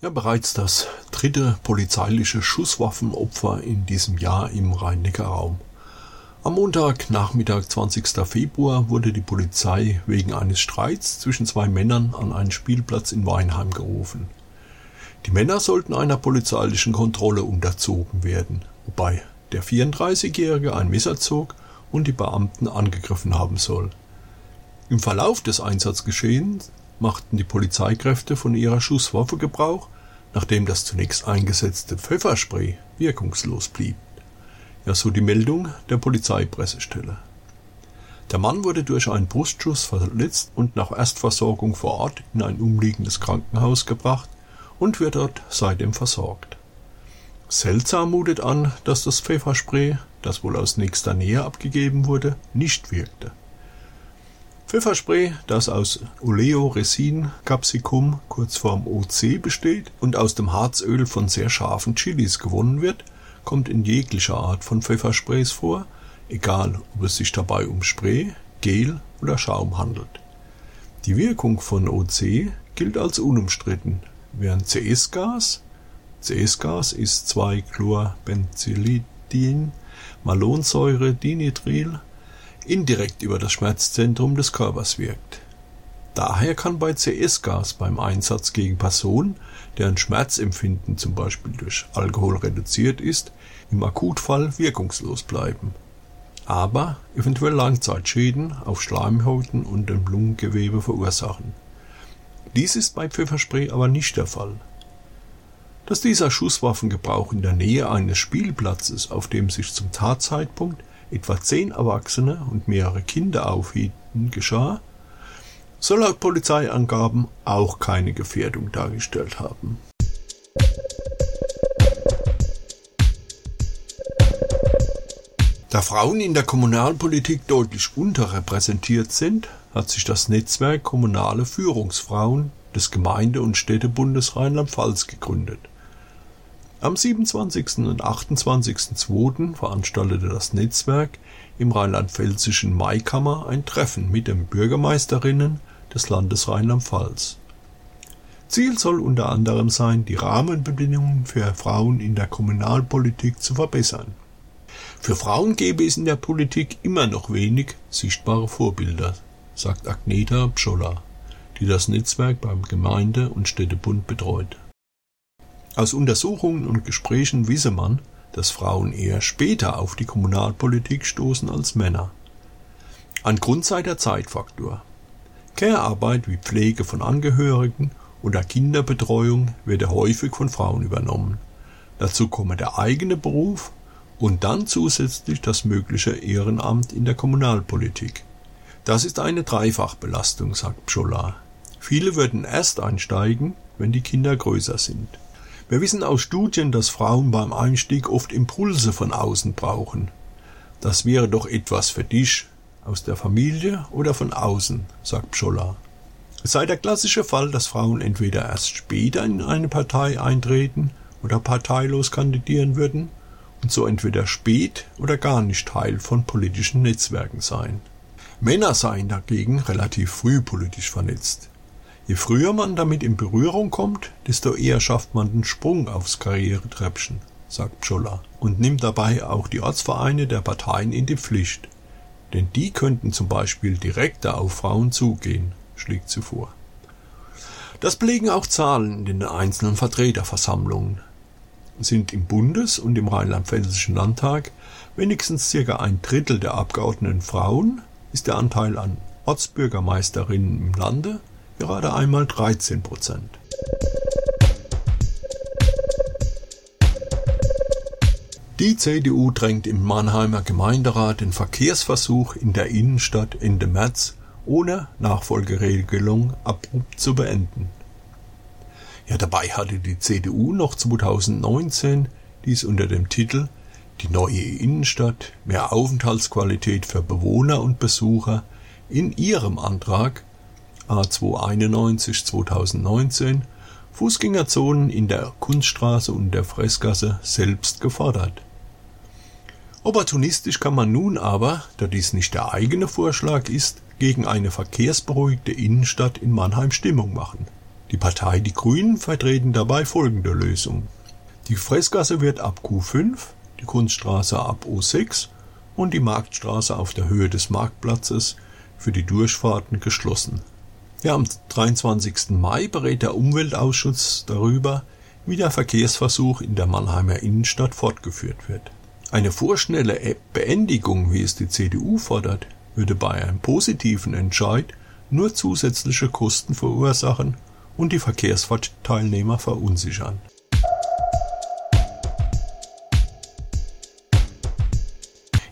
Ja, bereits das dritte polizeiliche Schusswaffenopfer in diesem Jahr im Rhein-Neckar-Raum. Am Montag, Nachmittag 20. Februar, wurde die Polizei wegen eines Streits zwischen zwei Männern an einen Spielplatz in Weinheim gerufen. Die Männer sollten einer polizeilichen Kontrolle unterzogen werden, wobei der 34-Jährige ein Messer zog und die Beamten angegriffen haben soll. Im Verlauf des Einsatzgeschehens machten die Polizeikräfte von ihrer Schusswaffe Gebrauch, nachdem das zunächst eingesetzte Pfefferspray wirkungslos blieb. Ja, so die Meldung der Polizeipressestelle. Der Mann wurde durch einen Brustschuss verletzt und nach Erstversorgung vor Ort in ein umliegendes Krankenhaus gebracht und wird dort seitdem versorgt. Seltsam mutet an, dass das Pfefferspray, das wohl aus nächster Nähe abgegeben wurde, nicht wirkte. Pfefferspray, das aus Oleoresin Capsicum, kurzform OC, besteht und aus dem Harzöl von sehr scharfen Chilis gewonnen wird, kommt in jeglicher Art von Pfeffersprays vor, egal ob es sich dabei um Spray, Gel oder Schaum handelt. Die Wirkung von OC gilt als unumstritten, während CS-Gas CS-Gas ist 2-Chlorbenzylidin Malonsäure Dinitril indirekt über das Schmerzzentrum des Körpers wirkt. Daher kann bei CS-Gas beim Einsatz gegen Personen, deren Schmerzempfinden zum Beispiel durch Alkohol reduziert ist, im Akutfall wirkungslos bleiben, aber eventuell Langzeitschäden auf Schleimhäuten und dem Lungengewebe verursachen. Dies ist bei Pfefferspray aber nicht der Fall. Dass dieser Schusswaffengebrauch in der Nähe eines Spielplatzes, auf dem sich zum Tatzeitpunkt etwa zehn Erwachsene und mehrere Kinder aufhielten, geschah, soll laut Polizeiangaben auch keine Gefährdung dargestellt haben. Da Frauen in der Kommunalpolitik deutlich unterrepräsentiert sind, hat sich das Netzwerk Kommunale Führungsfrauen des Gemeinde- und Städtebundes Rheinland-Pfalz gegründet. Am 27. und 28.02. veranstaltete das Netzwerk im rheinland-pfälzischen Maikammer ein Treffen mit den Bürgermeisterinnen des Landes Rheinland-Pfalz. Ziel soll unter anderem sein, die Rahmenbedingungen für Frauen in der Kommunalpolitik zu verbessern. Für Frauen gäbe es in der Politik immer noch wenig sichtbare Vorbilder, sagt Agneta Pscholla, die das Netzwerk beim Gemeinde- und Städtebund betreut. Aus Untersuchungen und Gesprächen wisse man, dass Frauen eher später auf die Kommunalpolitik stoßen als Männer. Ein Grund sei der Zeitfaktor. Care-Arbeit wie Pflege von Angehörigen oder Kinderbetreuung werde häufig von Frauen übernommen. Dazu komme der eigene Beruf und dann zusätzlich das mögliche Ehrenamt in der Kommunalpolitik. Das ist eine Dreifachbelastung, sagt Pscholla. Viele würden erst einsteigen, wenn die Kinder größer sind. Wir wissen aus Studien, dass Frauen beim Einstieg oft Impulse von außen brauchen. Das wäre doch etwas für dich, aus der Familie oder von außen, sagt Pscholla. Es sei der klassische Fall, dass Frauen entweder erst später in eine Partei eintreten oder parteilos kandidieren würden und so entweder spät oder gar nicht Teil von politischen Netzwerken seien. Männer seien dagegen relativ früh politisch vernetzt. Je früher man damit in Berührung kommt, desto eher schafft man den Sprung aufs Karrieretreppchen, sagt Pscholla und nimmt dabei auch die Ortsvereine der Parteien in die Pflicht denn die könnten zum Beispiel direkter auf Frauen zugehen, schlägt sie vor. Das belegen auch Zahlen in den einzelnen Vertreterversammlungen. Sind im Bundes- und im rheinland-pfälzischen Landtag wenigstens circa ein Drittel der Abgeordneten Frauen, ist der Anteil an Ortsbürgermeisterinnen im Lande gerade einmal 13 Prozent. Die CDU drängt im Mannheimer Gemeinderat den Verkehrsversuch in der Innenstadt Ende März ohne Nachfolgeregelung abrupt zu beenden. Ja, dabei hatte die CDU noch 2019 dies unter dem Titel Die neue Innenstadt, mehr Aufenthaltsqualität für Bewohner und Besucher in ihrem Antrag A291 2019 Fußgängerzonen in der Kunststraße und der Fressgasse selbst gefordert. Opportunistisch kann man nun aber, da dies nicht der eigene Vorschlag ist, gegen eine verkehrsberuhigte Innenstadt in Mannheim Stimmung machen. Die Partei Die Grünen vertreten dabei folgende Lösung. Die Fressgasse wird ab Q5, die Kunststraße ab O6 und die Marktstraße auf der Höhe des Marktplatzes für die Durchfahrten geschlossen. Ja, am 23. Mai berät der Umweltausschuss darüber, wie der Verkehrsversuch in der Mannheimer Innenstadt fortgeführt wird. Eine vorschnelle Beendigung, wie es die CDU fordert, würde bei einem positiven Entscheid nur zusätzliche Kosten verursachen und die Verkehrsteilnehmer verunsichern.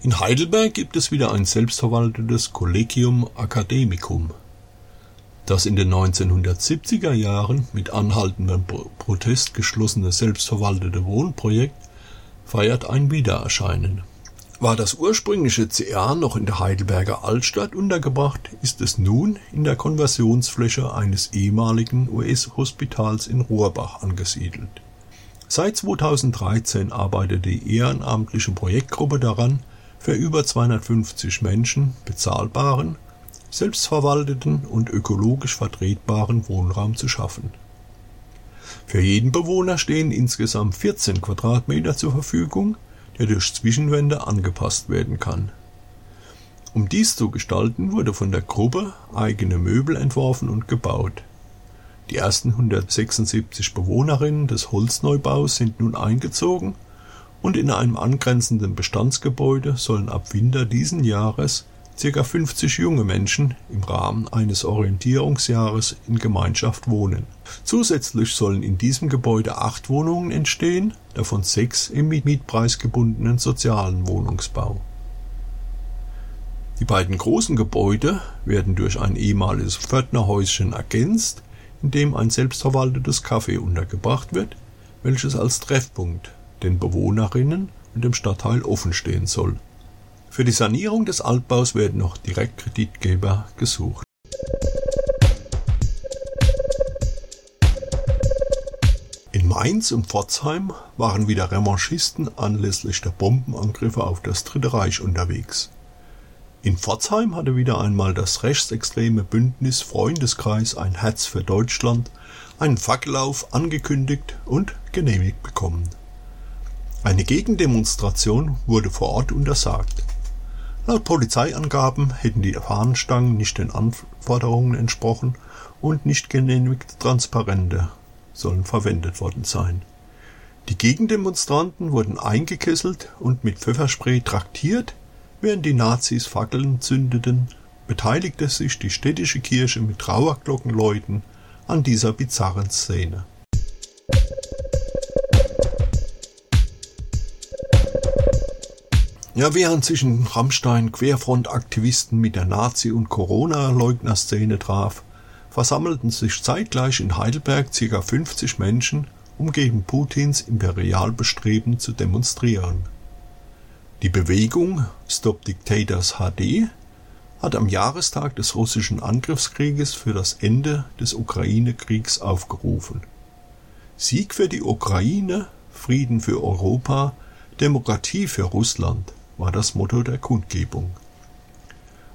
In Heidelberg gibt es wieder ein selbstverwaltetes Collegium Academicum, das in den 1970er Jahren mit anhaltendem Protest geschlossene selbstverwaltete Wohnprojekt feiert ein Wiedererscheinen. War das ursprüngliche CA noch in der Heidelberger Altstadt untergebracht, ist es nun in der Konversionsfläche eines ehemaligen US-Hospitals in Rohrbach angesiedelt. Seit 2013 arbeitet die ehrenamtliche Projektgruppe daran, für über 250 Menschen bezahlbaren, selbstverwalteten und ökologisch vertretbaren Wohnraum zu schaffen. Für jeden Bewohner stehen insgesamt 14 Quadratmeter zur Verfügung, der durch Zwischenwände angepasst werden kann. Um dies zu gestalten, wurde von der Gruppe eigene Möbel entworfen und gebaut. Die ersten 176 Bewohnerinnen des Holzneubaus sind nun eingezogen und in einem angrenzenden Bestandsgebäude sollen ab Winter diesen Jahres ca. 50 junge Menschen im Rahmen eines Orientierungsjahres in Gemeinschaft wohnen. Zusätzlich sollen in diesem Gebäude acht Wohnungen entstehen, davon sechs im mietpreisgebundenen sozialen Wohnungsbau. Die beiden großen Gebäude werden durch ein ehemaliges Pförtnerhäuschen ergänzt, in dem ein selbstverwaltetes Café untergebracht wird, welches als Treffpunkt den Bewohnerinnen und dem Stadtteil offenstehen soll. Für die Sanierung des Altbaus werden noch Direktkreditgeber gesucht. In Mainz und Pforzheim waren wieder Revanchisten anlässlich der Bombenangriffe auf das Dritte Reich unterwegs. In Pforzheim hatte wieder einmal das rechtsextreme Bündnis Freundeskreis ein Herz für Deutschland einen Fackellauf angekündigt und genehmigt bekommen. Eine Gegendemonstration wurde vor Ort untersagt. Laut Polizeiangaben hätten die Fahnenstangen nicht den Anforderungen entsprochen und nicht genehmigte Transparente sollen verwendet worden sein. Die Gegendemonstranten wurden eingekesselt und mit Pfefferspray traktiert, während die Nazis Fackeln zündeten, beteiligte sich die städtische Kirche mit Trauerglockenläuten an dieser bizarren Szene. Ja, während sich in Rammstein Querfront-Aktivisten mit der Nazi- und Corona-Leugner-Szene traf, versammelten sich zeitgleich in Heidelberg ca. 50 Menschen, um gegen Putins Imperialbestreben zu demonstrieren. Die Bewegung Stop Dictators HD hat am Jahrestag des russischen Angriffskrieges für das Ende des Ukraine-Kriegs aufgerufen. Sieg für die Ukraine, Frieden für Europa, Demokratie für Russland war das Motto der Kundgebung.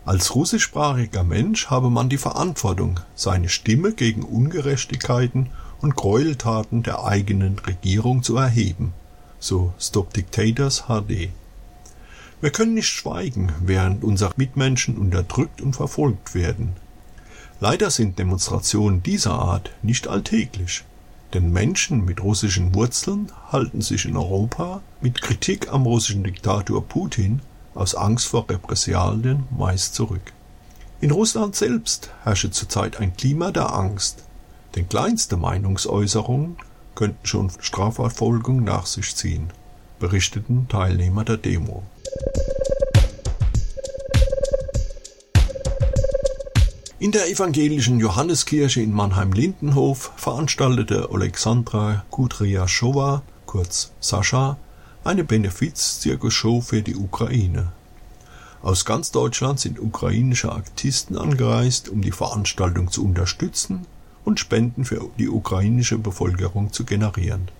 Als russischsprachiger Mensch habe man die Verantwortung, seine Stimme gegen Ungerechtigkeiten und Gräueltaten der eigenen Regierung zu erheben, so Stop Dictators HD. Wir können nicht schweigen, während unsere Mitmenschen unterdrückt und verfolgt werden. Leider sind Demonstrationen dieser Art nicht alltäglich. Denn Menschen mit russischen Wurzeln halten sich in Europa mit Kritik am russischen Diktator Putin aus Angst vor Repressalien meist zurück. In Russland selbst herrsche zurzeit ein Klima der Angst, denn kleinste Meinungsäußerungen könnten schon Strafverfolgung nach sich ziehen, berichteten Teilnehmer der Demo. In der evangelischen Johanneskirche in Mannheim-Lindenhof veranstaltete Alexandra Kudryaschowa, kurz Sascha, eine Benefiz-Zirkusshow für die Ukraine. Aus ganz Deutschland sind ukrainische Artisten angereist, um die Veranstaltung zu unterstützen und Spenden für die ukrainische Bevölkerung zu generieren